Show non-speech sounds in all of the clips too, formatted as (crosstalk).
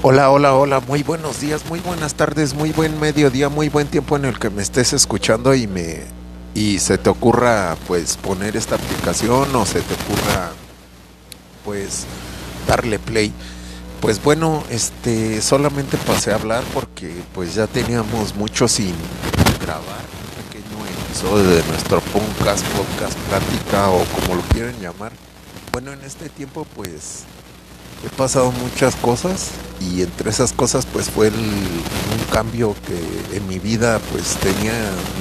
Hola, hola, hola, muy buenos días, muy buenas tardes, muy buen mediodía, muy buen tiempo en el que me estés escuchando y me y se te ocurra pues poner esta aplicación o se te ocurra pues darle play. Pues bueno, este solamente pasé a hablar porque pues ya teníamos mucho sin grabar un pequeño episodio de nuestro podcast, podcast plática o como lo quieran llamar. Bueno, en este tiempo pues he pasado muchas cosas y entre esas cosas pues fue el, un cambio que en mi vida pues tenía,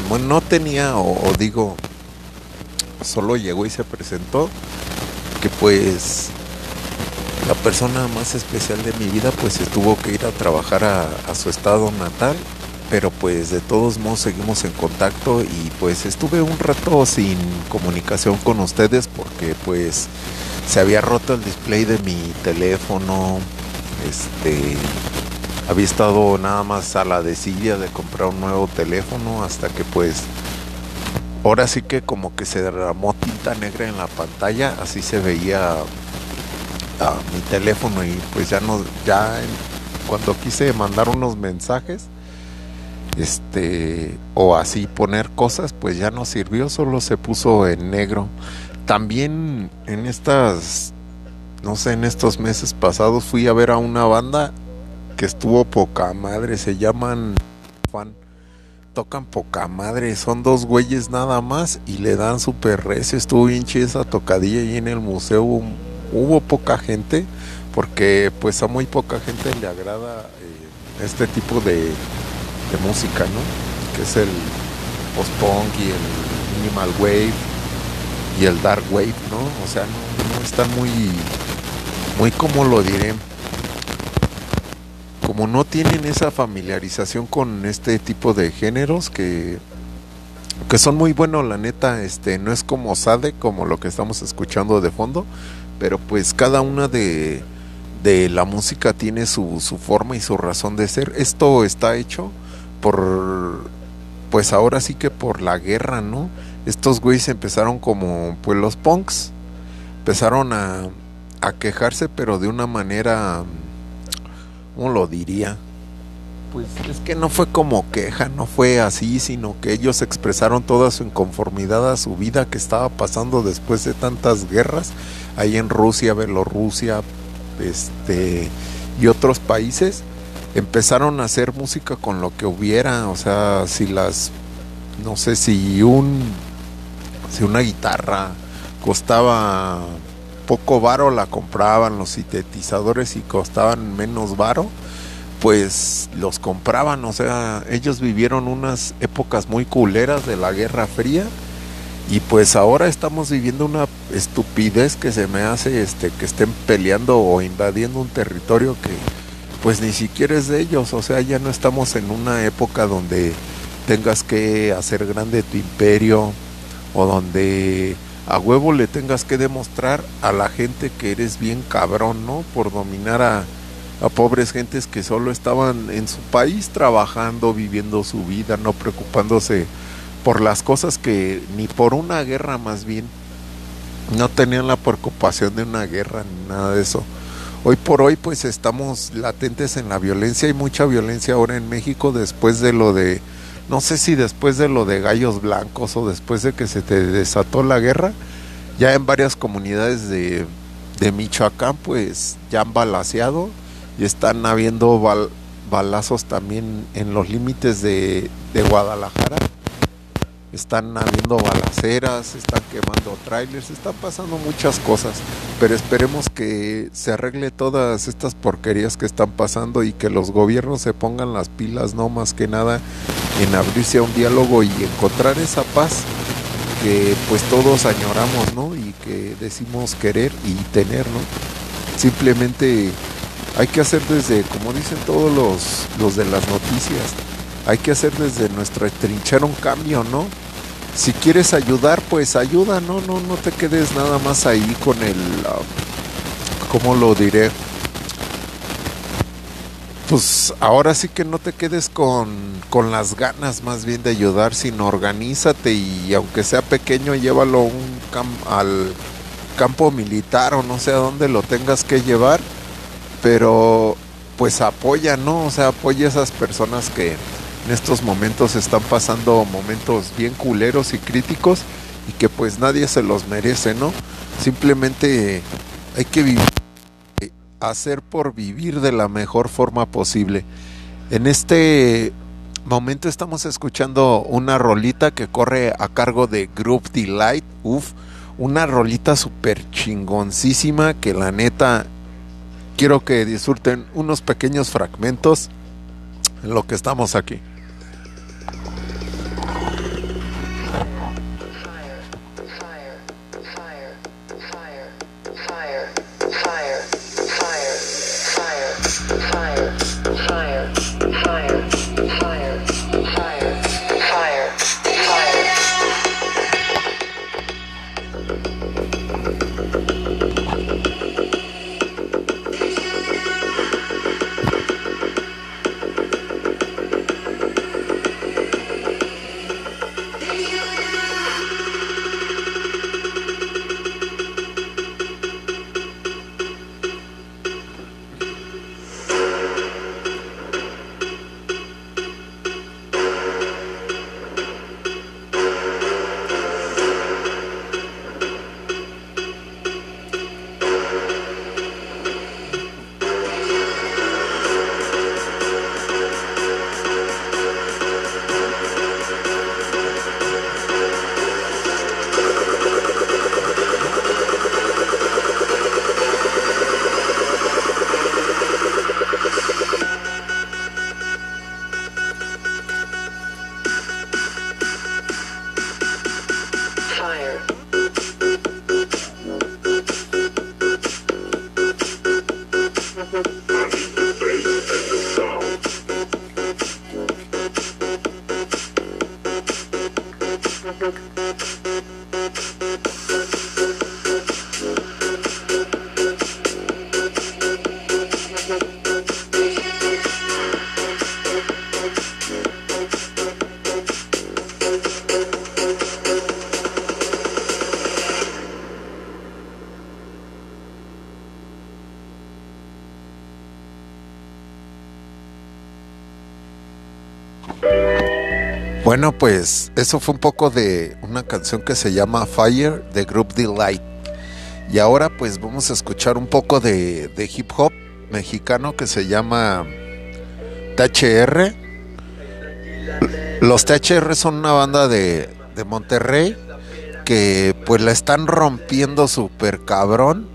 bueno, no tenía o, digo, solo llegó y se presentó, que pues la persona más especial de mi vida pues tuvo que ir a trabajar a su estado natal, pero pues de todos modos seguimos en contacto y pues estuve un rato sin comunicación con ustedes porque pues se había roto el display de mi teléfono, este, había estado nada más a la desidia de comprar un nuevo teléfono hasta que pues, ahora sí que como que se derramó tinta negra en la pantalla, así se veía a mi teléfono y pues ya no, ya cuando quise mandar unos mensajes, este, o así poner cosas, pues ya no sirvió, solo se puso en negro también en estas, no sé, en estos meses pasados fui a ver a una banda que estuvo poca madre, se llaman Fan. Tocan poca madre, son dos güeyes nada más y le dan super recio. Estuvo bien chida esa tocadilla y en el museo hubo poca gente porque pues a muy poca gente le agrada eh, este tipo de, de música, ¿no? Que es el post-punk y el minimal wave y el dark wave, ¿no? O sea, no, no están muy, muy como lo diré, como no tienen esa familiarización con este tipo de géneros que, que son muy buenos, la neta, este, no es como Sade, como lo que estamos escuchando de fondo, pero pues cada una de, de la música tiene su forma y su razón de ser. Esto está hecho por, pues ahora sí que por la guerra, ¿no? Estos güeyes empezaron como pues los punks empezaron a, a quejarse pero de una manera ¿cómo lo diría? pues es que no fue como queja, no fue así, sino que ellos expresaron toda su inconformidad a su vida que estaba pasando después de tantas guerras ahí en Rusia, Bielorrusia, este y otros países empezaron a hacer música con lo que hubiera, o sea, si las no sé si un si una guitarra. Costaba poco varo la compraban los sintetizadores y costaban menos varo pues los compraban. O sea ellos vivieron unas épocas muy culeras de la guerra fría y pues ahora estamos viviendo una estupidez que se me hace este que estén peleando o invadiendo un territorio que pues ni siquiera es de ellos. O sea ya no estamos en una época donde tengas que hacer grande tu imperio o donde a huevo le tengas que demostrar a la gente que eres bien cabrón, ¿no? Por dominar a, a pobres gentes que solo estaban en su país trabajando, viviendo su vida, no preocupándose por las cosas que ni por una guerra más bien no tenían la preocupación de una guerra ni nada de eso. Hoy por hoy pues estamos latentes en la violencia, hay mucha violencia ahora en México después de lo de no sé si después de lo de gallos blancos o después de que se te desató la guerra, ya en varias comunidades de, de Michoacán pues ya han balaseado y están habiendo bal, balazos también en los límites de, de Guadalajara. Están habiendo balaceras, están quemando trailers, están pasando muchas cosas, pero esperemos que se arregle todas estas porquerías que están pasando y que los gobiernos se pongan las pilas, no más que nada en abrirse a un diálogo y encontrar esa paz que pues todos añoramos, ¿no? Y que decimos querer y tener, ¿no? Simplemente hay que hacer desde, como dicen todos los, los de las noticias, hay que hacer desde nuestra trinchera un cambio, ¿no? Si quieres ayudar, pues ayuda, no, no, no te quedes nada más ahí con el, uh, ¿cómo lo diré? Pues ahora sí que no te quedes con, con las ganas más bien de ayudar, sino organízate y aunque sea pequeño, llévalo un cam al campo militar o no sé a dónde lo tengas que llevar, pero pues apoya, ¿no? O sea, apoya a esas personas que en estos momentos están pasando momentos bien culeros y críticos y que pues nadie se los merece, ¿no? Simplemente hay que vivir, hacer por vivir de la mejor forma posible. En este momento estamos escuchando una rolita que corre a cargo de Group Delight, uff, una rolita súper chingoncísima que la neta quiero que disfruten unos pequeños fragmentos en lo que estamos aquí. Bueno, pues eso fue un poco de una canción que se llama Fire de Group Delight. Y ahora pues vamos a escuchar un poco de, hip hop mexicano que se llama THR. Los THR son una banda de, de Monterrey que pues la están rompiendo súper cabrón.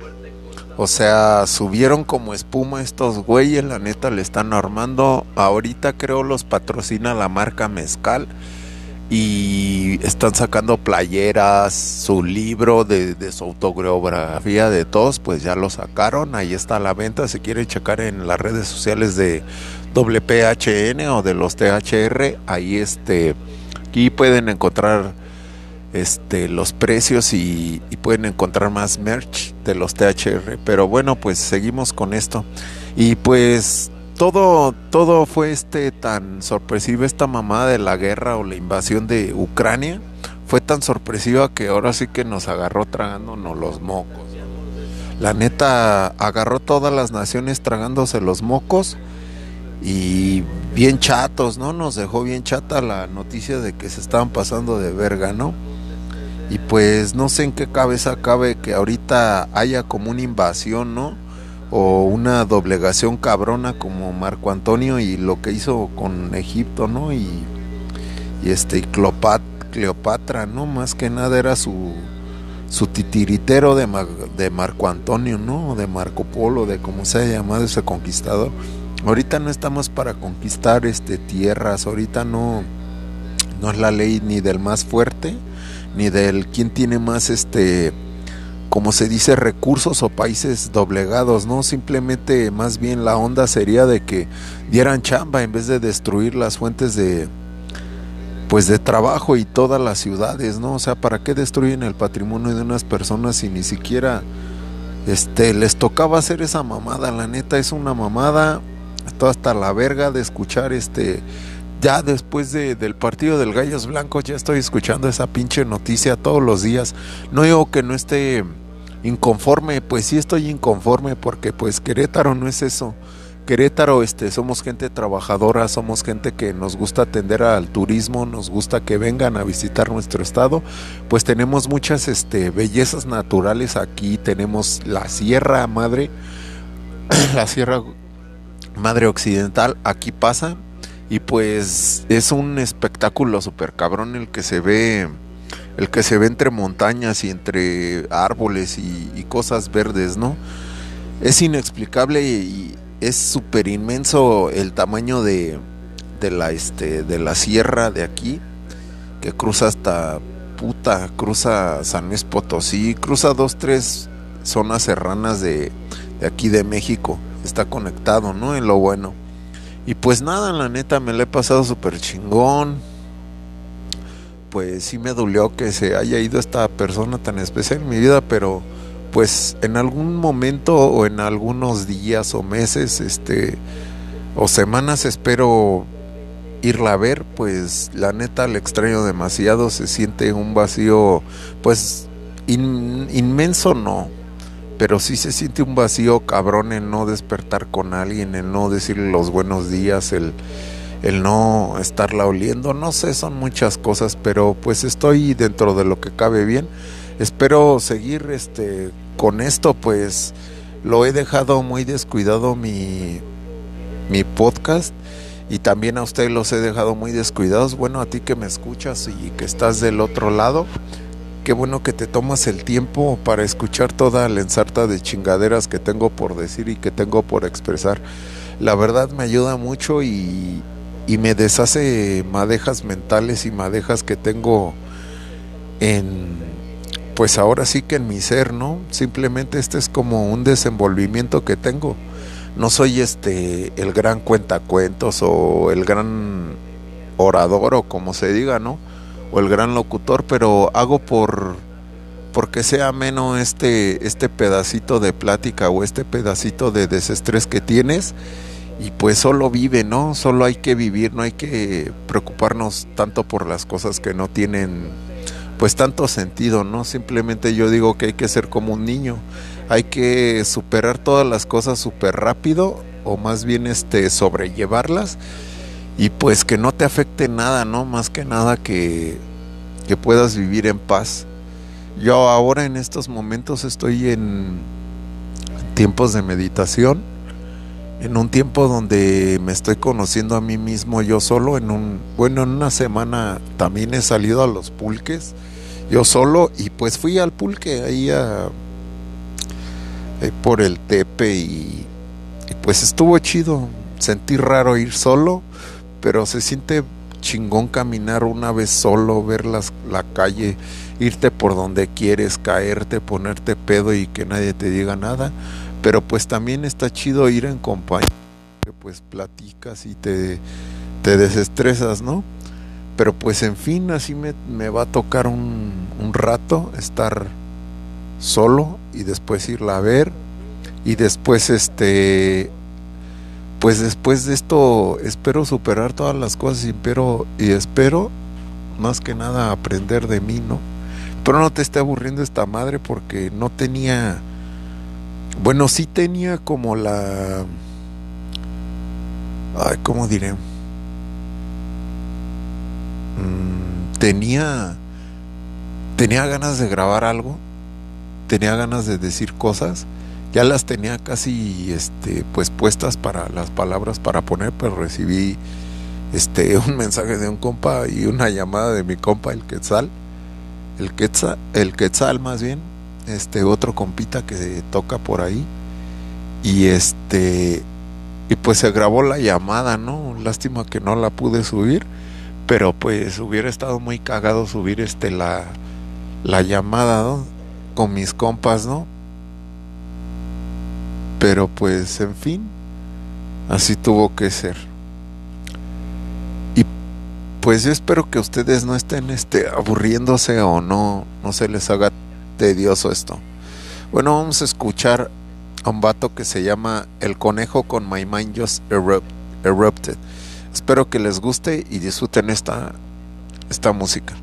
O sea, subieron como espuma estos güeyes, la neta le están armando. Ahorita creo los patrocina la marca Mezcal y están sacando playeras, su libro de, su autobiografía de todos, pues ya lo sacaron, ahí está la venta, si quieren checar en las redes sociales de WPHN o de los THR, ahí este, pueden encontrar este, los precios y, pueden encontrar más merch de los THR, pero bueno, pues seguimos con esto y pues todo, todo fue este tan sorpresivo, esta mamada de la guerra o la invasión de Ucrania, fue tan sorpresiva que ahora sí que nos agarró tragándonos los mocos. La neta agarró todas las naciones tragándose los mocos y bien chatos, ¿no? Nos dejó bien chata la noticia de que se estaban pasando de verga, ¿no? Y pues no sé en qué cabeza cabe que ahorita haya como una invasión, ¿no? o una doblegación cabrona como Marco Antonio y lo que hizo con Egipto, ¿no? Y, y este Cleopatra, ¿no? Más que nada era su, su titiritero de, de Marco Antonio, ¿no? De Marco Polo, de como se haya llamado ese conquistador. Ahorita no estamos para conquistar este tierras, ahorita no, no es la ley ni del más fuerte, ni del quien tiene más este como se dice, recursos o países doblegados, ¿no? Simplemente más bien la onda sería de que dieran chamba en vez de destruir las fuentes de pues de trabajo y todas las ciudades, ¿no? O sea, ¿para qué destruyen el patrimonio de unas personas si ni siquiera este les tocaba hacer esa mamada? La neta es una mamada, toda hasta la verga de escuchar este ya después de, del partido del Gallos Blancos ya estoy escuchando esa pinche noticia todos los días. No digo que no esté inconforme, pues sí estoy inconforme porque pues Querétaro no es eso. Querétaro, este, somos gente trabajadora, somos gente que nos gusta atender al turismo, nos gusta que vengan a visitar nuestro estado, pues tenemos muchas este, bellezas naturales aquí, tenemos la Sierra Madre, (clears throat) la Sierra Madre Occidental, aquí pasa, y pues es un espectáculo súper cabrón el que se ve, el que se ve entre montañas y entre árboles y, cosas verdes, ¿no? Es inexplicable y, es súper inmenso el tamaño de, de, la, este, de la sierra de aquí, que cruza hasta puta, cruza San Luis Potosí, cruza dos, tres zonas serranas de, de aquí de México. Está conectado, ¿no? En lo bueno. Y pues nada, la neta me lo he pasado súper chingón. Pues sí me dolió que se haya ido esta persona tan especial en mi vida, pero pues en algún momento o en algunos días o meses este o semanas espero irla a ver pues la neta le extraño demasiado se siente un vacío pues inmenso no pero sí se siente un vacío cabrón en no despertar con alguien en no decirle los buenos días el el no estarla oliendo no sé son muchas cosas pero pues estoy dentro de lo que cabe bien espero seguir este con esto pues lo he dejado muy descuidado mi, mi podcast y también a ustedes los he dejado muy descuidados. Bueno, a ti que me escuchas y que estás del otro lado, qué bueno que te tomas el tiempo para escuchar toda la ensarta de chingaderas que tengo por decir y que tengo por expresar. La verdad me ayuda mucho y, me deshace madejas mentales y madejas que tengo en pues ahora sí que en mi ser, ¿no? Simplemente este es como un desenvolvimiento que tengo. No soy este el gran cuentacuentos o el gran orador o como se diga, ¿no? O el gran locutor, pero hago por porque sea menos este este pedacito de plática o este pedacito de desestrés que tienes y pues solo vive, ¿no? Solo hay que vivir, no hay que preocuparnos tanto por las cosas que no tienen pues tanto sentido, ¿no? Simplemente yo digo que hay que ser como un niño, hay que superar todas las cosas súper rápido o más bien este sobrellevarlas y pues que no te afecte nada, ¿no? Más que nada que, que puedas vivir en paz. Yo ahora en estos momentos estoy en tiempos de meditación, en un tiempo donde me estoy conociendo a mí mismo yo solo, en un, bueno, en una semana también he salido a los pulques yo solo y pues fui al pulque ahí a, eh, por el tepe y, pues estuvo chido. Sentí raro ir solo, pero se siente chingón caminar una vez solo, ver las, la calle, irte por donde quieres, caerte, ponerte pedo y que nadie te diga nada. Pero pues también está chido ir en compañía, que pues platicas y te, te desestresas, ¿no? Pero pues en fin, así me, me va a tocar un, un, rato estar solo y después irla a ver. Y después este pues después de esto espero superar todas las cosas y, pero, y espero más que nada aprender de mí, ¿no? Pero no te esté aburriendo esta madre porque no tenía, bueno, sí tenía como la, ay, ¿cómo diré? Mm, tenía tenía ganas de grabar algo, tenía ganas de decir cosas, ya las tenía casi este pues puestas para las palabras para poner, pero recibí este (laughs) un mensaje de un compa y una llamada de mi compa el Quetzal, el Quetzal, el más bien, este otro compita que toca por ahí y este y pues se grabó la llamada, ¿no? Lástima que no la pude subir pero pues hubiera estado muy cagado subir este la, la llamada con mis compas, ¿no? Pero pues en fin, así tuvo que ser. Y pues yo espero que ustedes no estén este aburriéndose o no no se les haga tedioso esto. Bueno, vamos a escuchar a un vato que se llama El conejo con My Mind Just Erupted. Espero que les guste y disfruten esta, esta música.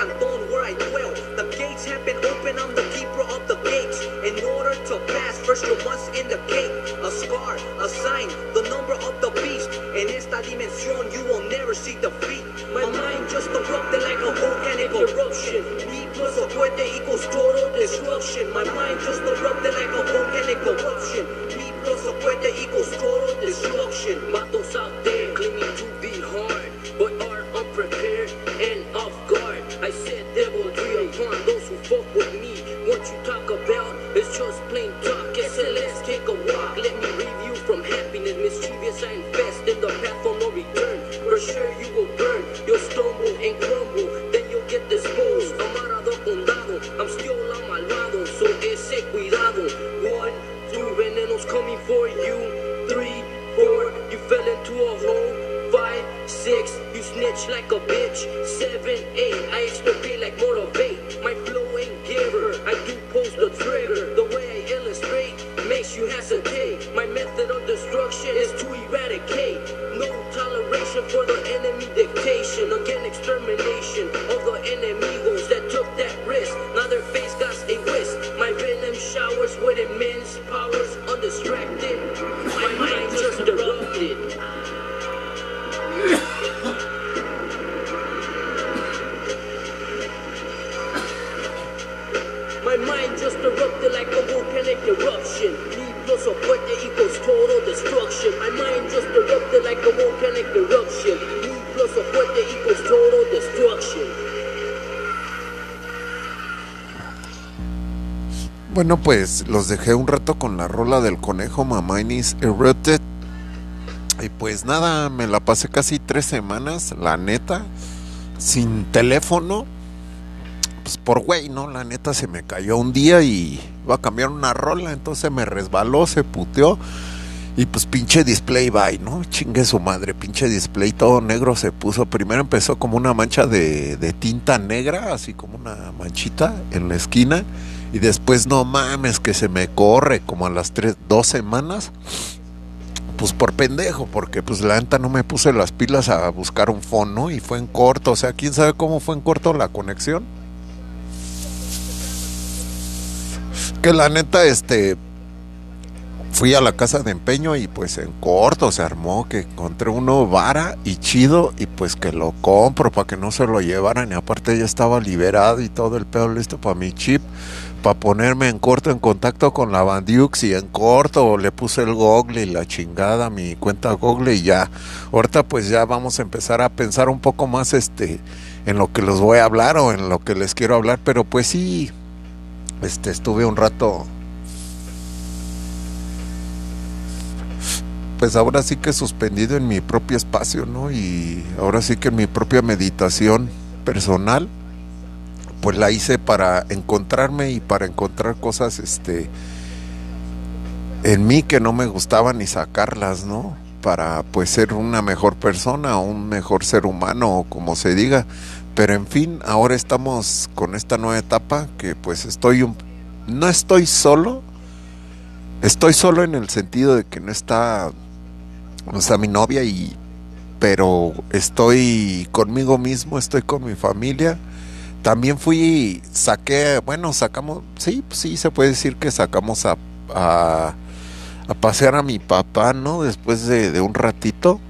Canton where I dwell. The gates have been open, I'm the keeper of the gates. In order to pass, first you must indicate a scar, a sign, the number of the beast. In esta dimension, you will never see defeat. My mind just erupted like a volcanic eruption. Me plus a fuerte equals total destruction. My mind just erupted like a volcanic eruption. Bueno, pues los dejé un rato con la rola del conejo Mamainis Erupted. Y pues nada, me la pasé casi tres semanas, la neta, sin teléfono. Pues por güey, ¿no? La neta se me cayó un día y iba a cambiar una rola, entonces me resbaló, se puteó. Y pues pinche display bye, ¿no? Chingue su madre, pinche display todo negro se puso. Primero empezó como una mancha de tinta negra, así como una manchita en la esquina. Y después, no mames, que se me corre como a las tres, dos semanas. Pues por pendejo, porque pues la neta no me puse las pilas a buscar un fono y fue en corto. O sea, quién sabe cómo fue en corto la conexión. Que la neta, este, fui a la casa de empeño y pues en corto se armó que encontré uno vara y chido y pues que lo compro para que no se lo llevaran y aparte ya estaba liberado y todo el pedo listo para mi chip para ponerme en corto en contacto con la Bandiux y en corto le puse el Google y la chingada mi cuenta Google y ya. Ahorita pues ya vamos a empezar a pensar un poco más este en lo que los voy a hablar o en lo que les quiero hablar pero pues sí este estuve un rato. Pues ahora sí que suspendido en mi propio espacio, ¿no? Y ahora sí que en mi propia meditación personal, pues la hice para encontrarme y para encontrar cosas, este, en mí que no me gustaban y sacarlas, ¿no? Para pues ser una mejor persona, un mejor ser humano, o como se diga. Pero en fin, ahora estamos con esta nueva etapa que pues estoy no estoy solo, estoy solo en el sentido de que no está o sea, mi novia y pero estoy conmigo mismo, estoy con mi familia. También fui, saqué, bueno, sacamos, sí, sí, se puede decir que sacamos a, a, pasear a mi papá, ¿no? Después de, de un ratito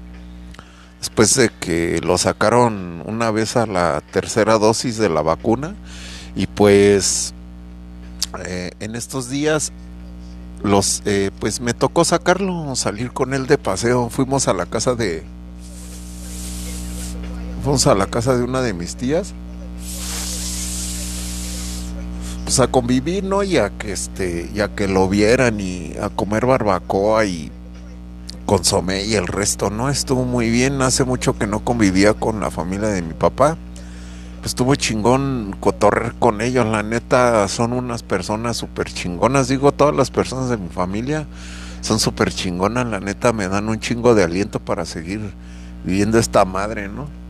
después de que lo sacaron una vez a la tercera dosis de la vacuna y pues eh, en estos días los eh, pues me tocó sacarlo salir con él de paseo fuimos a la casa de fuimos a la casa de una de mis tías pues a convivir no y a que este ya que lo vieran y a comer barbacoa y consomé y el resto no estuvo muy bien. Hace mucho que no convivía con la familia de mi papá. Estuvo chingón cotorrer con ellos. La neta son unas personas súper chingonas. Digo, todas las personas de mi familia son súper chingonas. La neta me dan un chingo de aliento para seguir viviendo esta madre, ¿no?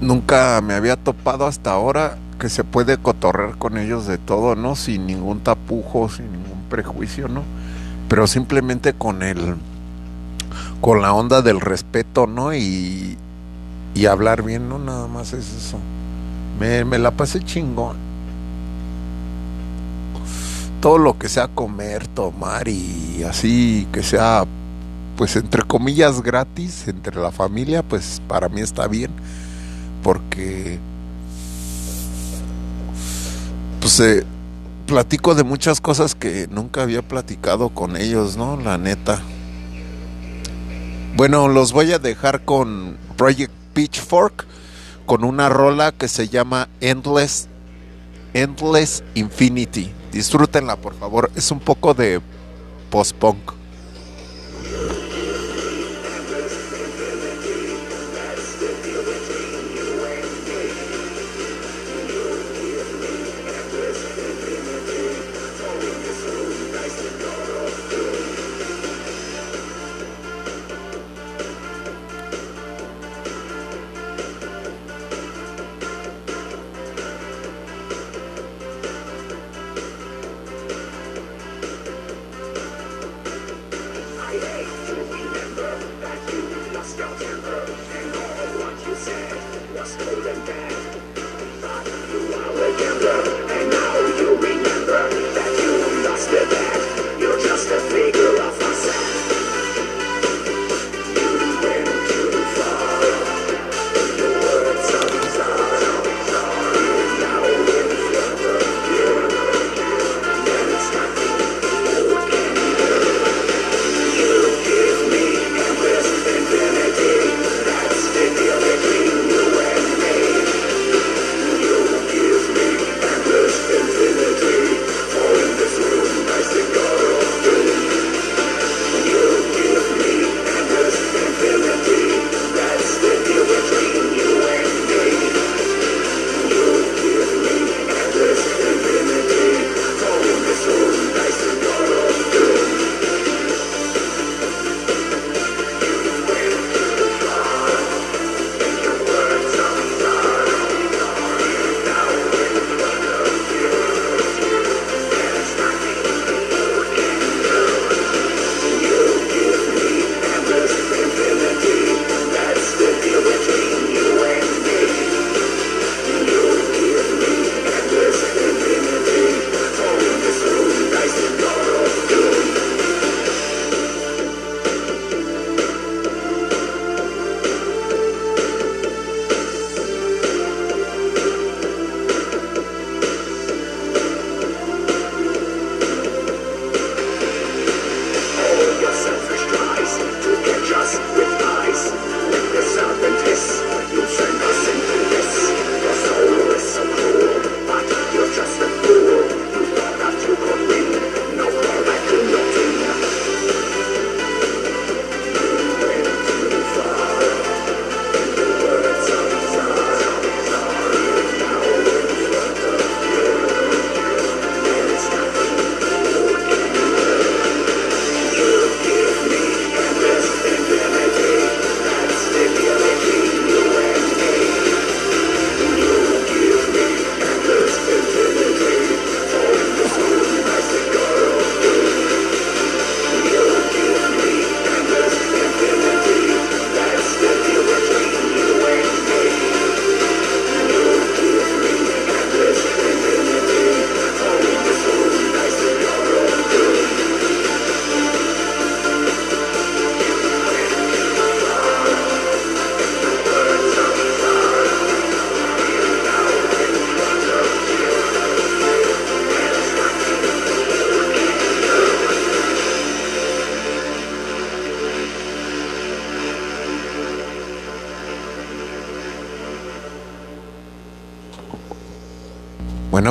Nunca me había topado hasta ahora que se puede cotorrer con ellos de todo, ¿no? Sin ningún tapujo, sin ningún prejuicio, ¿no? pero simplemente con el con la onda del respeto, ¿no? Y, y hablar bien, ¿no? Nada más es eso. Me, me la pasé chingón. Todo lo que sea comer, tomar y así, que sea, pues entre comillas gratis, entre la familia, pues para mí está bien. Porque, pues, eh, platico de muchas cosas que nunca había platicado con ellos, ¿no? La neta. Bueno, los voy a dejar con Project Pitchfork con una rola que se llama Endless Endless Infinity. Disfrútenla, por favor. Es un poco de post-punk.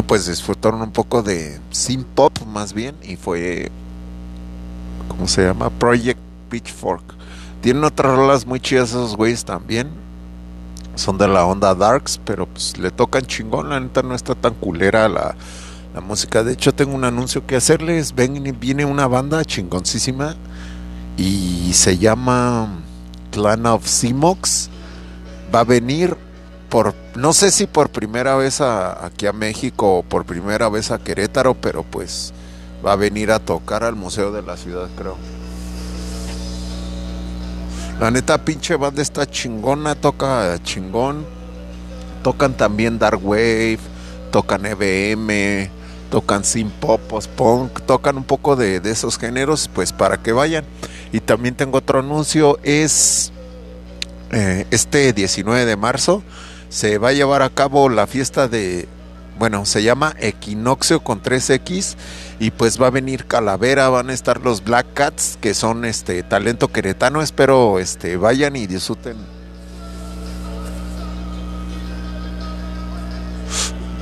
Pues disfrutaron un poco de synth pop más bien y fue ¿cómo se llama? Project Pitchfork. Tienen otras rolas muy chidas esos güeyes también. Son de la onda Darks, pero pues le tocan chingón, la neta no está tan culera la, la música. De hecho, tengo un anuncio que hacerles. Ven, viene una banda chingoncísima y se llama Clan of Simox. Va a venir por, no sé si por primera vez aquí a México o por primera vez a Querétaro, pero pues va a venir a tocar al Museo de la Ciudad, creo. La neta, pinche banda está chingona, toca chingón. Tocan también Dark Wave, tocan EBM, tocan Sin Pop, Post Punk, tocan un poco de, de, esos géneros, pues para que vayan. Y también tengo otro anuncio, es eh, este 19 de marzo se va a llevar a cabo la fiesta de, bueno, se llama Equinoccio con 3X y pues va a venir Calavera, van a estar los Black Cats que son este talento queretano, espero este vayan y disfruten.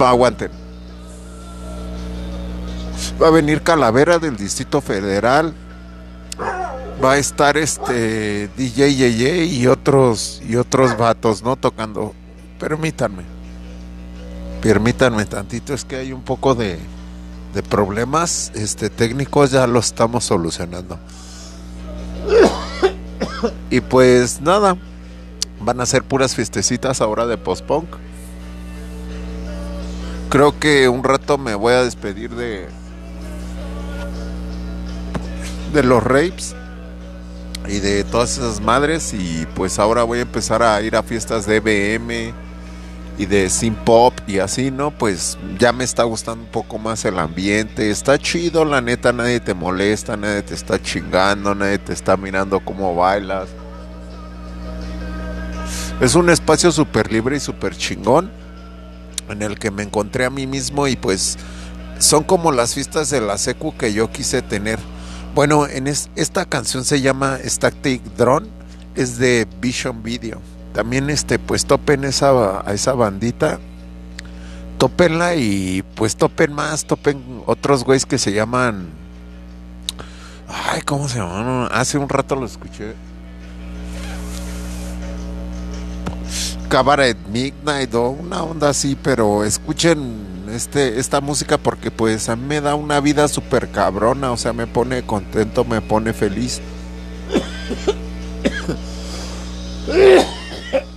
Va, aguanten. Va a venir Calavera del Distrito Federal. Va a estar este DJ Yeye y otros y otros vatos, ¿no? Tocando. Permítanme. Permítanme tantito, es que hay un poco de, de problemas este, técnicos, ya lo estamos solucionando. Y pues nada, van a ser puras fiestecitas ahora de post-punk. Creo que un rato me voy a despedir de de los rapes y de todas esas madres y pues ahora voy a empezar a ir a fiestas de EBM y de sin pop y así, ¿no? Pues ya me está gustando un poco más el ambiente, está chido, la neta, nadie te molesta, nadie te está chingando, nadie te está mirando cómo bailas. Es un espacio súper libre y súper chingón en el que me encontré a mí mismo y pues son como las fiestas de la secu que yo quise tener. Bueno, en es, esta canción se llama Static Drone, es de Vision Video también este pues topen esa a esa bandita. Topenla y pues topen más topen otros güeyes que se llaman ay cómo se llaman hace un rato lo escuché. Cabaret Midnight o una onda así pero escuchen este esta música porque pues a mí me da una vida súper cabrona o sea me pone contento me pone feliz (coughs) (coughs)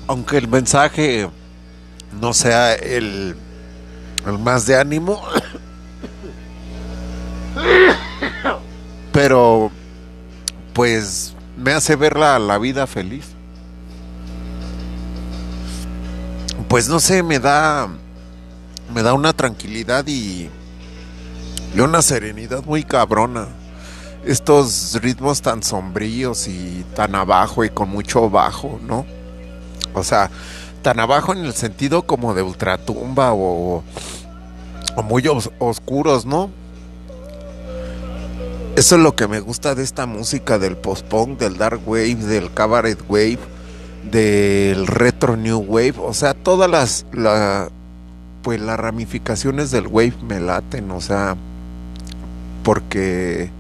aunque el mensaje no sea el, el más de ánimo, pero pues me hace ver la, la, vida feliz. Pues no sé, me da me da una tranquilidad y, y una serenidad muy cabrona. Estos ritmos tan sombríos y tan abajo y con mucho bajo, ¿no? O sea, tan abajo en el sentido como de ultratumba o, o muy os, oscuros, ¿no? Eso es lo que me gusta de esta música del post-punk, del dark wave, del cabaret wave, del retro new wave, o sea, todas las la, pues las ramificaciones del wave me laten, o sea, porque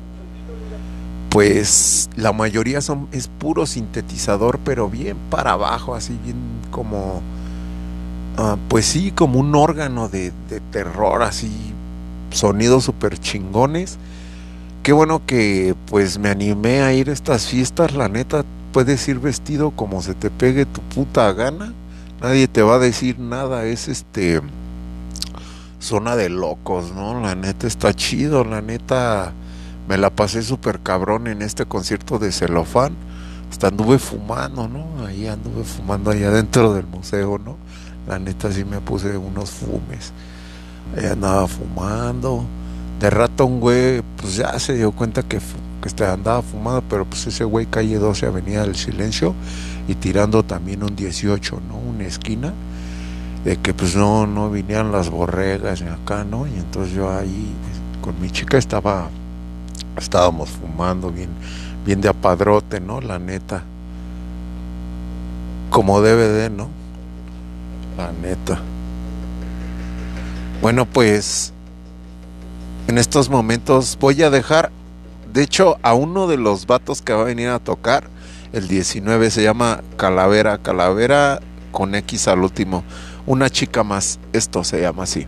pues la mayoría son es puro sintetizador pero bien para abajo así bien como uh, pues sí como un órgano de, terror así sonidos super chingones qué bueno que pues me animé a ir a estas fiestas la neta puedes ir vestido como se te pegue tu puta gana. Nadie te va a decir nada es este zona de locos no la neta está chido la neta me la pasé súper cabrón en este concierto de celofán. Hasta anduve fumando, ¿no? Ahí anduve fumando allá dentro del museo, ¿no? La neta sí me puse unos fumes. Ahí andaba fumando. De rato un güey, pues ya se dio cuenta que, que este, andaba fumando, pero pues ese güey calle 12, Avenida del Silencio, y tirando también un 18, ¿no? Una esquina, de que pues no, no vinieran las borregas acá, ¿no? Y entonces yo ahí con mi chica estaba estábamos fumando bien, bien de apadrote, ¿no? La neta. Como debe de, ¿no? La neta. Bueno, pues en estos momentos voy a dejar, de hecho, a uno de los vatos que va a venir a tocar, el 19 se llama Calavera, Calavera con X al último. Una chica más, esto se llama así.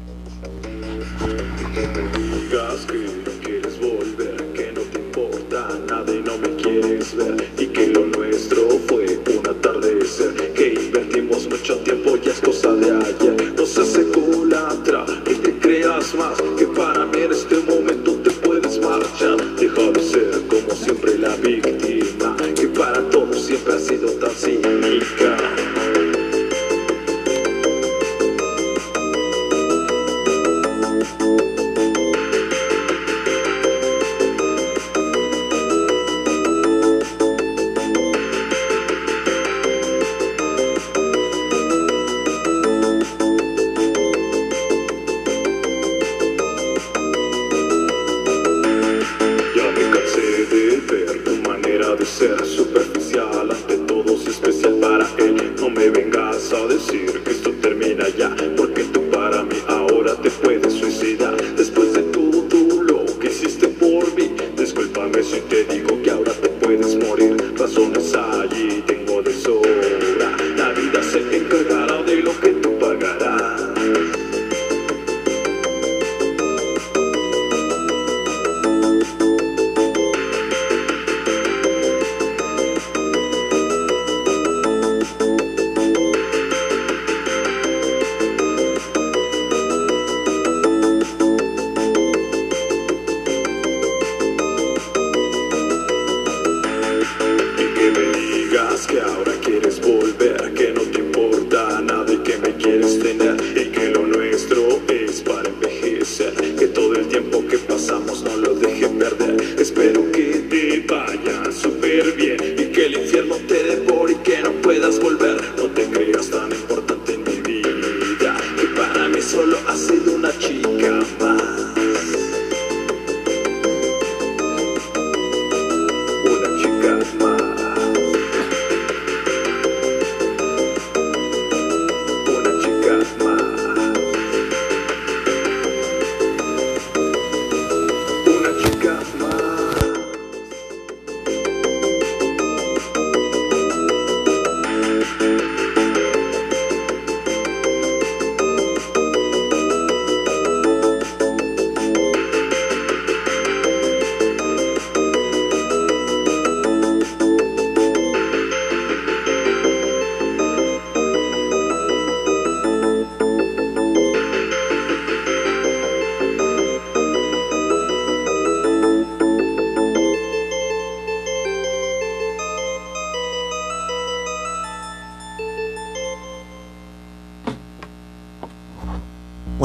Mucho tiempo ya es cosa de ayer, no seas eculatra y te creas más, que para mí en este momento te puedes marchar, deja de ser como siempre la víctima, que para todos siempre ha sido tan cínica.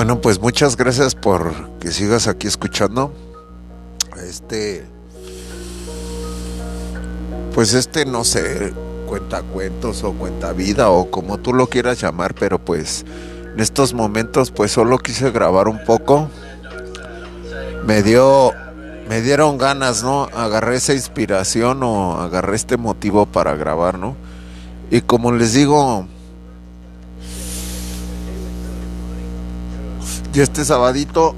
Bueno, pues muchas gracias por que sigas aquí escuchando. Este. Pues este, no sé, cuenta cuentos o cuenta vida o como tú lo quieras llamar, pero pues en estos momentos pues solo quise grabar un poco. Me dio. Me dieron ganas, ¿no? Agarré esa inspiración o agarré este motivo para grabar, ¿no? Y como les digo, Y este sabadito,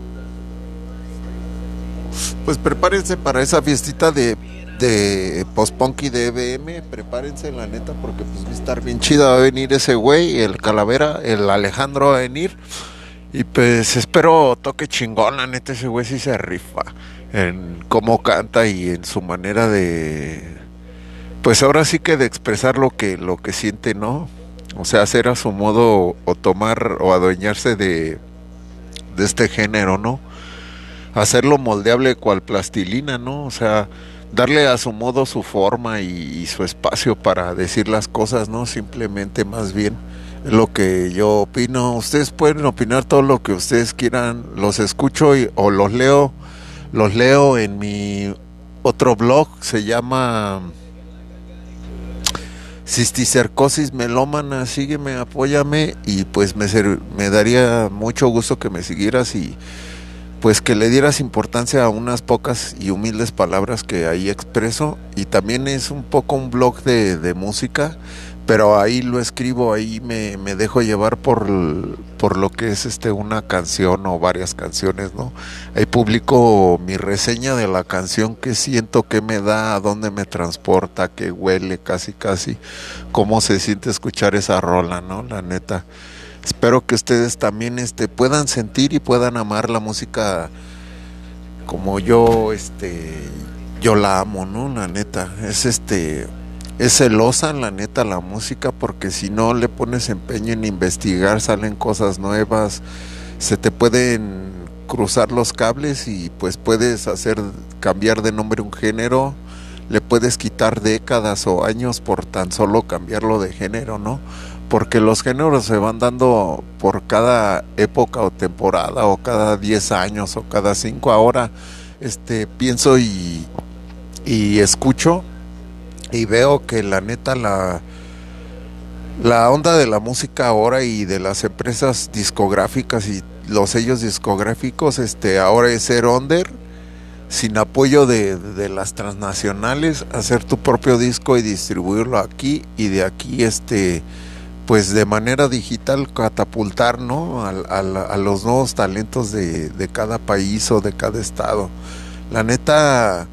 pues prepárense para esa fiestita de, de post-punk de EBM. Prepárense, la neta, porque pues va a estar bien chida. Va a venir ese güey, el Calavera, el Alejandro va a venir. Y pues espero toque chingón, la neta, ese güey sí se rifa en cómo canta y en su manera de. Pues ahora sí que de expresar lo que, lo que siente, ¿no? O sea, hacer a su modo o tomar o adueñarse de de este género, ¿no? Hacerlo moldeable cual plastilina, ¿no? O sea, darle a su modo su forma y, su espacio para decir las cosas, ¿no? Simplemente más bien lo que yo opino. Ustedes pueden opinar todo lo que ustedes quieran, los escucho y, o los leo, los leo en mi otro blog, se llama cisticercosis melómana, sígueme, apóyame y pues me, me daría mucho gusto que me siguieras y pues que le dieras importancia a unas pocas y humildes palabras que ahí expreso. Y también es un poco un blog de, de música pero ahí lo escribo, ahí me, me dejo llevar por, por lo que es este una canción o varias canciones, ¿no? Ahí publico mi reseña de la canción que siento que me da, a dónde me transporta, que huele casi casi, cómo se siente escuchar esa rola, ¿no? La neta. Espero que ustedes también este puedan sentir y puedan amar la música como yo este yo la amo, ¿no? La neta, es este es celosa la neta la música porque si no le pones empeño en investigar salen cosas nuevas, se te pueden cruzar los cables y pues puedes hacer cambiar de nombre un género, le puedes quitar décadas o años por tan solo cambiarlo de género, ¿no? Porque los géneros se van dando por cada época o temporada o cada 10 años o cada 5 ahora este pienso y escucho y veo que la neta la la onda de la música ahora y de las empresas discográficas y los sellos discográficos este ahora es ser under sin apoyo de, de las transnacionales hacer tu propio disco y distribuirlo aquí y de aquí este pues de manera digital catapultar no al- al- a, los nuevos talentos de, de cada país o de cada estado. La neta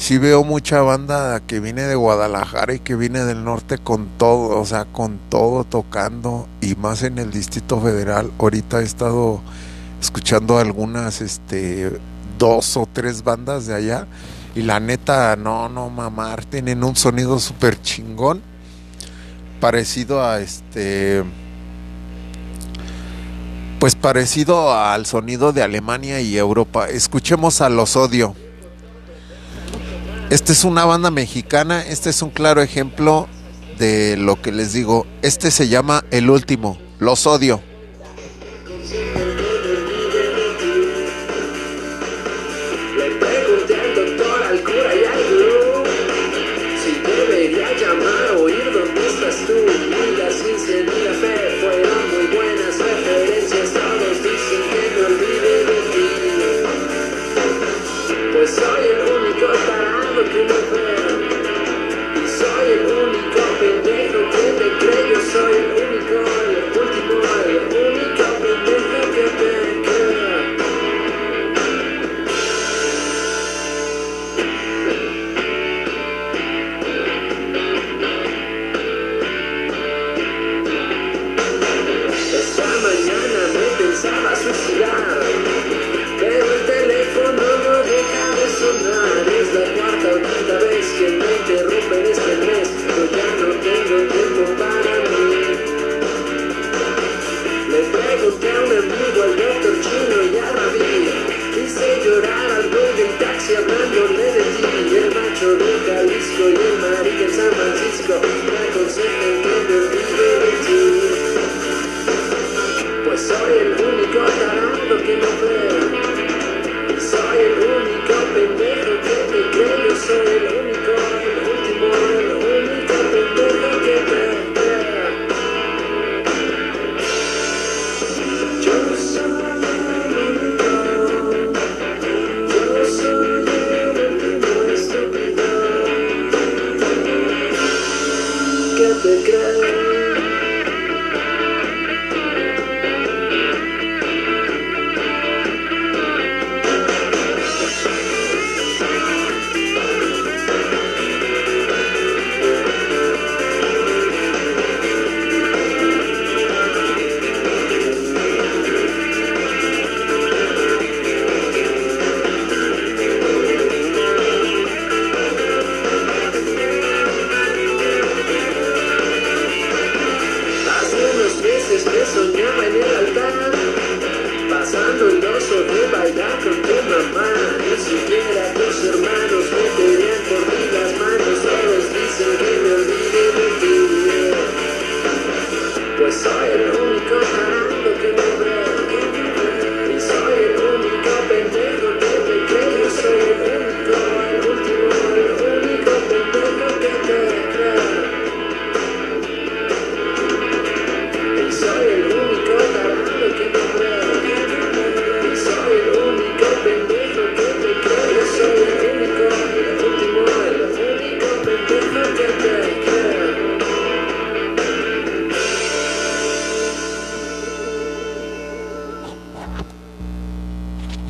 sí veo mucha banda que viene de Guadalajara y que viene del norte con todo, o sea, con todo tocando y más en el Distrito Federal. Ahorita he estado escuchando algunas, este, dos o tres bandas de allá y la neta, no, no mamar, tienen un sonido súper chingón, parecido a este, pues parecido al sonido de Alemania y Europa. Escuchemos a Los Odio. Esta es una banda mexicana, este es un claro ejemplo de lo que les digo. Este se llama El Último, Los Odio.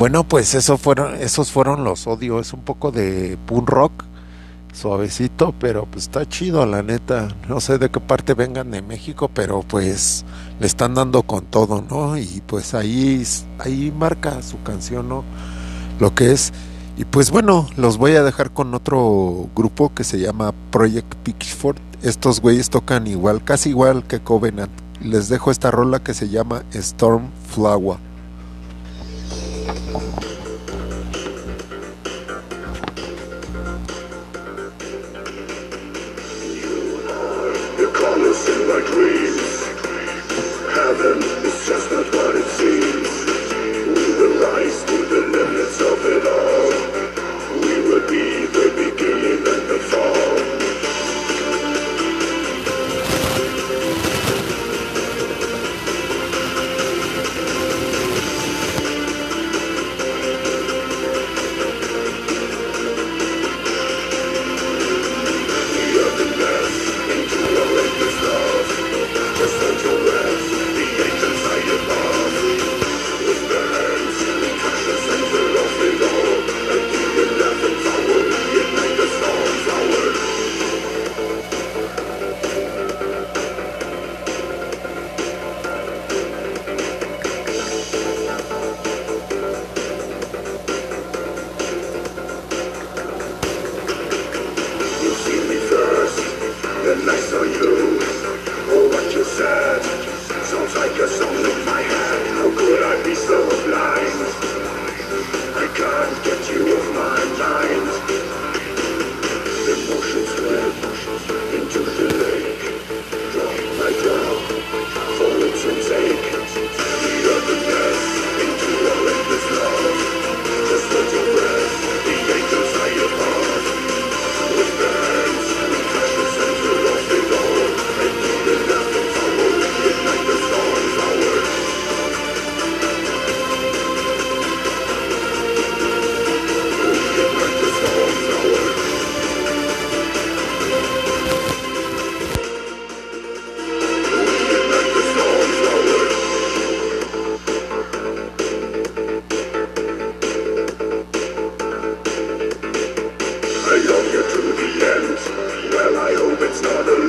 Bueno, pues eso fueron, esos fueron los odios. Es un poco de punk rock, suavecito, pero pues está chido, la neta. No sé de qué parte vengan de México, pero pues le están dando con todo, ¿no? Y pues ahí, ahí marca su canción, ¿no? Lo que es. Y pues bueno, los voy a dejar con otro grupo que se llama Project Pitchford. Estos güeyes tocan igual, casi igual que Covenant. Les dejo esta rola que se llama Storm Flower. It's not a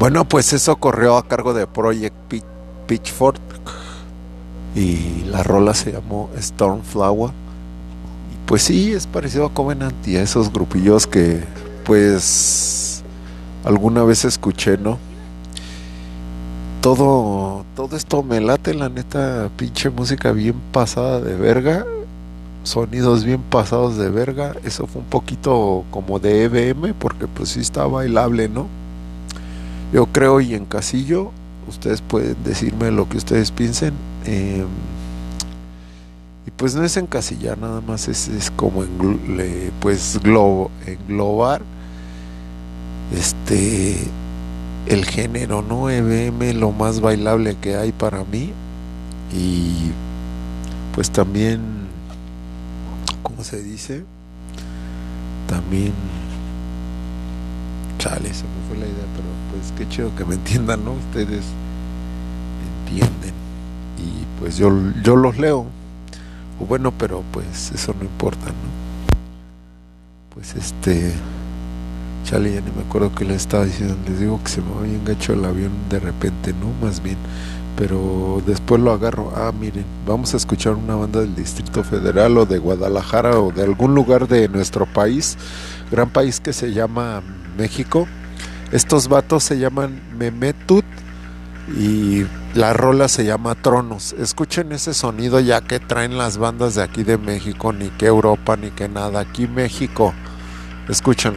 Bueno, pues eso corrió a cargo de Project Pi- Pitchford y la rola se llamó Storm Flower. Y pues sí, es parecido a Covenant y a esos grupillos que pues alguna vez escuché, ¿no? Todo, todo esto me late, la neta, pinche música bien pasada de verga, sonidos bien pasados de verga, eso fue un poquito como de EBM porque pues sí está bailable, ¿no? Yo creo y en casillo, ustedes pueden decirme lo que ustedes piensen. eh, y pues no es encasillar, nada más es, es como pues glo- englobar este el género, ¿no? EBM, lo más bailable que hay para mí. Y pues también ¿cómo se dice? También, chale, se me fue la idea, pero pues qué chido que me entiendan, ¿no? Ustedes entienden y pues yo, yo los leo. O bueno, pero pues eso no importa, ¿no? Pues este, chale, ya ni me acuerdo que le estaba diciendo, les digo que se me había enganchado el avión de repente, ¿no? Más bien pero después lo agarro. Ah, miren, vamos a escuchar una banda del Distrito Federal o de Guadalajara o de algún lugar de nuestro país, gran país que se llama México. Estos vatos se llaman Memetut y la rola se llama Tronos. Escuchen ese sonido ya que traen las bandas de aquí de México, ni que Europa, ni que nada. Aquí México. Escuchen.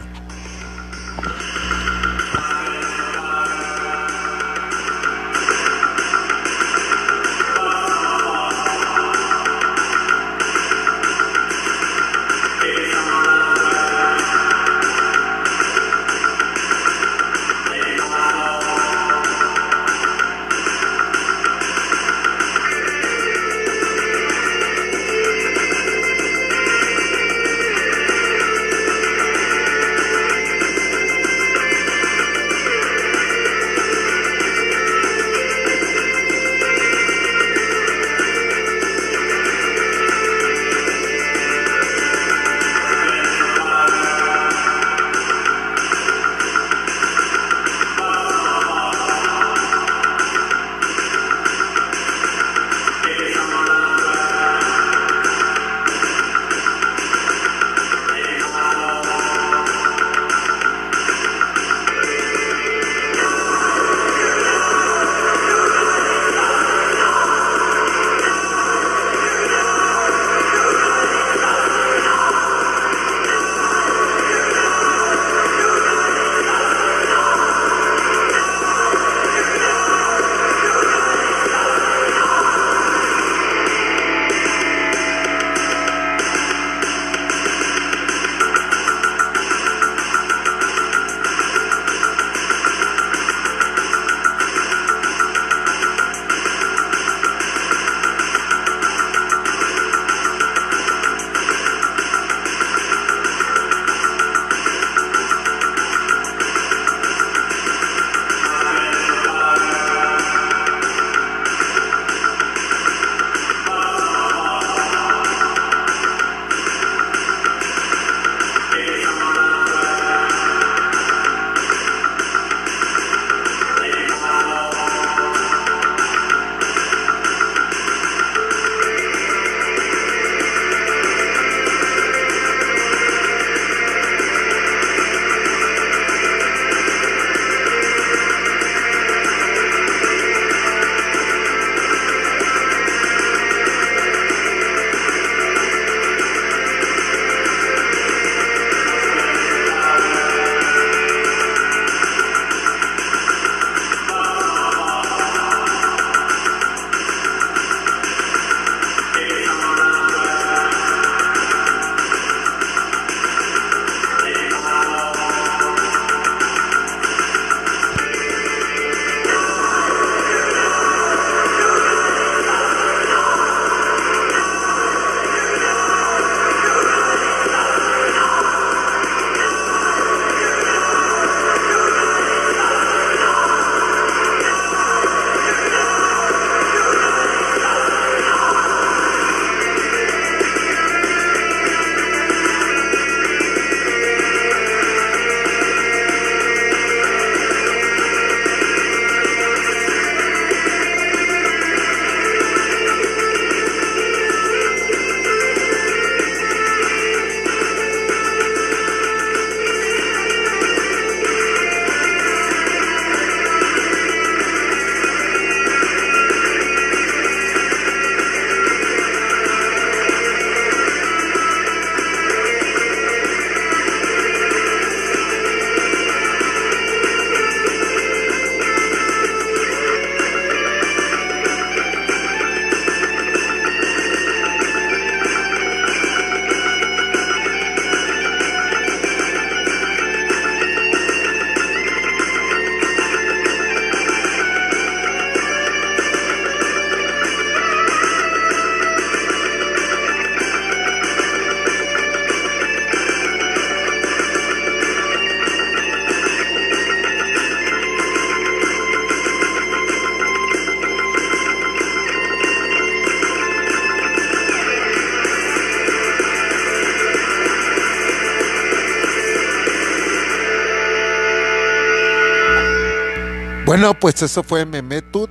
Bueno, pues eso fue Memetut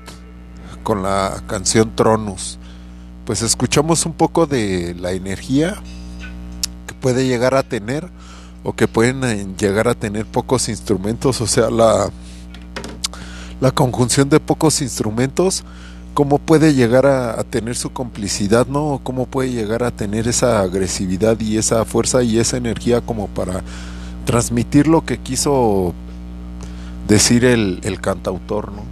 con la canción Tronus. Pues escuchamos un poco de la energía que puede llegar a tener o que pueden eh, llegar a tener pocos instrumentos, o sea, la, la conjunción de pocos instrumentos, cómo puede llegar a, tener su complicidad, ¿no? Cómo puede llegar a tener esa agresividad y esa fuerza y esa energía como para transmitir lo que quiso decir el, el cantautor, ¿no?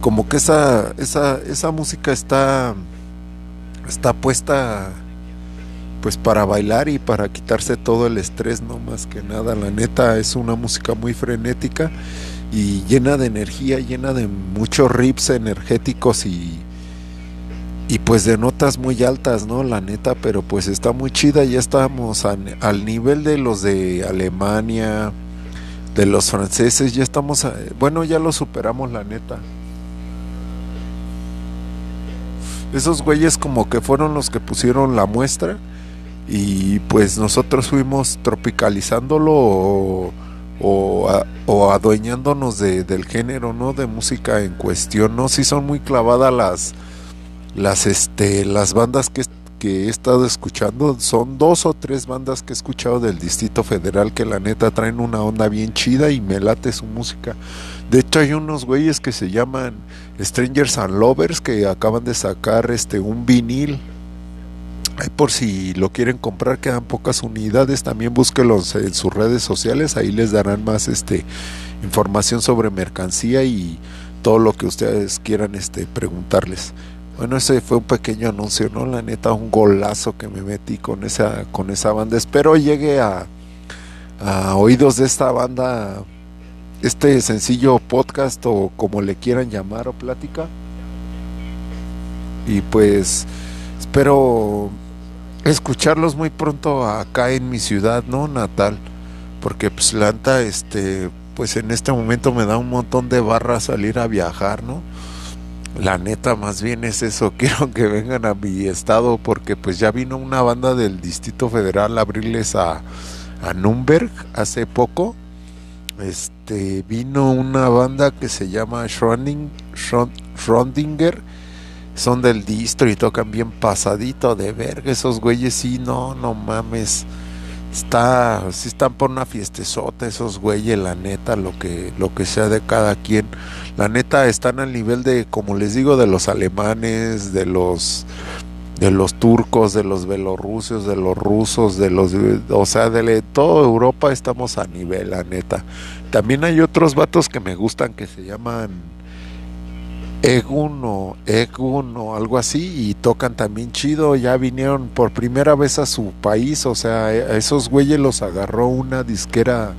Como que esa, esa, esa música está, está puesta pues para bailar y para quitarse todo el estrés, no más que nada. La neta es una música muy frenética y llena de energía, llena de muchos rips energéticos y, y pues de notas muy altas, ¿no? La neta, pero pues está muy chida, ya estamos al nivel de los de Alemania, de los franceses, ya estamos, a- bueno, ya lo superamos, la neta. Esos güeyes como que fueron los que pusieron la muestra y pues nosotros fuimos tropicalizándolo o, o adueñándonos de- del género, ¿no? De música en cuestión, ¿no? Sí son muy clavadas las las este las bandas que, que he estado escuchando son dos o tres bandas que he escuchado del Distrito Federal que la neta traen una onda bien chida y me late su música. De hecho hay unos güeyes que se llaman Strangers and Lovers que acaban de sacar este un vinil. Ahí por si lo quieren comprar quedan pocas unidades, también búsquelos en sus redes sociales, ahí les darán más este información sobre mercancía y todo lo que ustedes quieran este preguntarles. Bueno, ese fue un pequeño anuncio, ¿no? La neta, un golazo que me metí con esa, con esa banda. Espero llegue a, oídos de esta banda, este sencillo podcast o como le quieran llamar o plática. Y pues espero escucharlos muy pronto acá en mi ciudad, ¿no? Natal. Porque pues la neta, este, pues en este momento me da un montón de barra salir a viajar, ¿no? La neta, más bien es eso. (laughs) Quiero que vengan a mi estado porque pues ya vino una banda del Distrito Federal a abrirles a, a hace poco. Este vino una banda que se llama Schrödinger. Son del distro y tocan bien pasadito de verga. Esos güeyes sí, no, no mames. Está, sí están por una fiestezota esos güeyes, la neta, lo que, lo que sea de cada quien. La neta están al nivel de, como les digo, de los alemanes, de los de los turcos, de los belorrusios, de los rusos, de los, o sea, de toda Europa estamos a nivel, la neta. También hay otros vatos que me gustan que se llaman Egun o Egun o algo así y tocan también chido, ya vinieron por primera vez a su país, o sea, a esos güeyes los agarró una disquera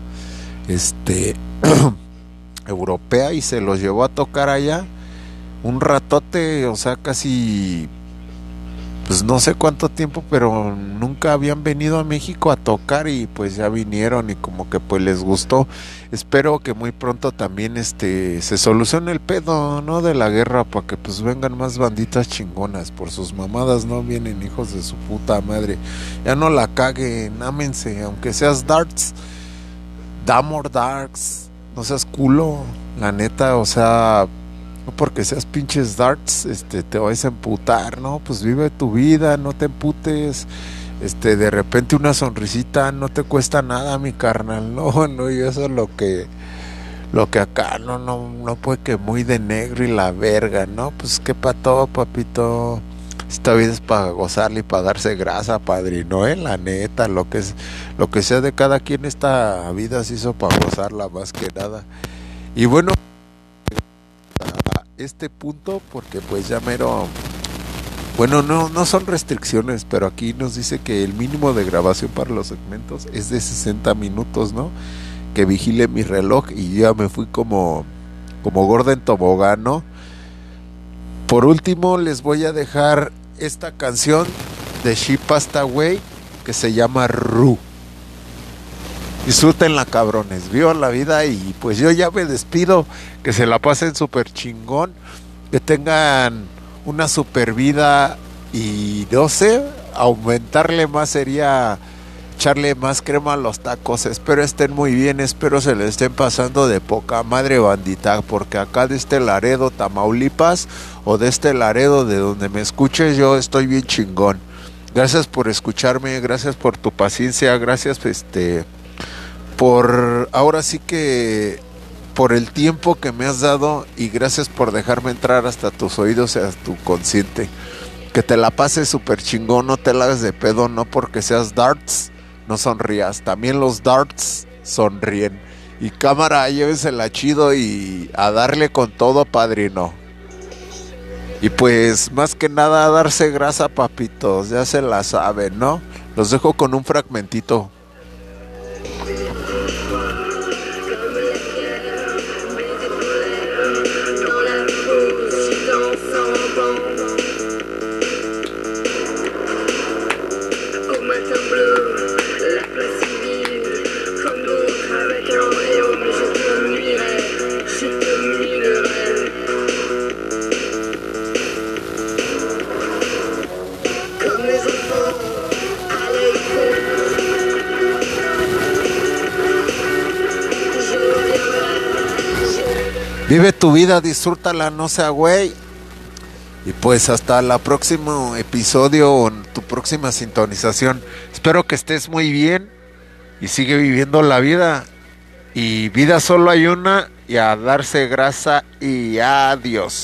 este (clears throat) europea y se los llevó a tocar allá. Un ratote, o sea, casi pues no sé cuánto tiempo, pero nunca habían venido a México a tocar y pues ya vinieron y como que pues les gustó. Espero que muy pronto también este se solucione el pedo, ¿no? De la guerra para que pues vengan más banditas chingonas por sus mamadas, no vienen hijos de su puta madre. Ya no la caguen, ámense, aunque seas darts, damor darks, no seas culo, la neta, o sea, no porque seas pinches darts, este, te vas a emputar, ¿no? Pues vive tu vida, no te emputes. Este, de repente una sonrisita no te cuesta nada, mi carnal. No, (laughs) no, y eso es lo que lo que acá no no no puede que muy de negro y la verga, ¿no? Pues qué pa todo, papito. Esta vida es para gozarle y para darse grasa, padrino, ¿eh? La neta, lo que es lo que sea de cada quien esta vida se hizo para gozarla más que nada. Y bueno, este punto porque pues ya mero bueno no no son restricciones pero aquí nos dice que el mínimo de grabación para los segmentos es de 60 minutos no que vigile mi reloj y ya me fui como como gordo en tobogán ¿no? por último les voy a dejar esta canción de She Passed Away que se llama Ru Disfrútenla, cabrones. Viva la vida y pues yo ya me despido. Que se la pasen súper chingón. Que tengan una super vida y no sé, aumentarle más sería echarle más crema a los tacos. Espero estén muy bien, espero se le estén pasando de poca madre bandita, porque acá de este Laredo, Tamaulipas, o de este Laredo de donde me escuches, yo estoy bien chingón. Gracias por escucharme, gracias por tu paciencia, gracias este por ahora sí que por el tiempo que me has dado y gracias por dejarme entrar hasta tus oídos y a tu consciente. Que te la pases súper chingón, no te la hagas de pedo, no porque seas darts, no sonrías. También los darts sonríen. Y cámara, llévesela chido y a darle con todo, padrino. Y pues más que nada a darse grasa, papitos, ya se la saben, ¿no? Los dejo con un fragmentito. Vive tu vida, disfrútala, no sea güey. Y pues hasta el próximo episodio o tu próxima sintonización. Espero que estés muy bien y sigue viviendo la vida. Y vida solo hay una y a darse grasa y adiós.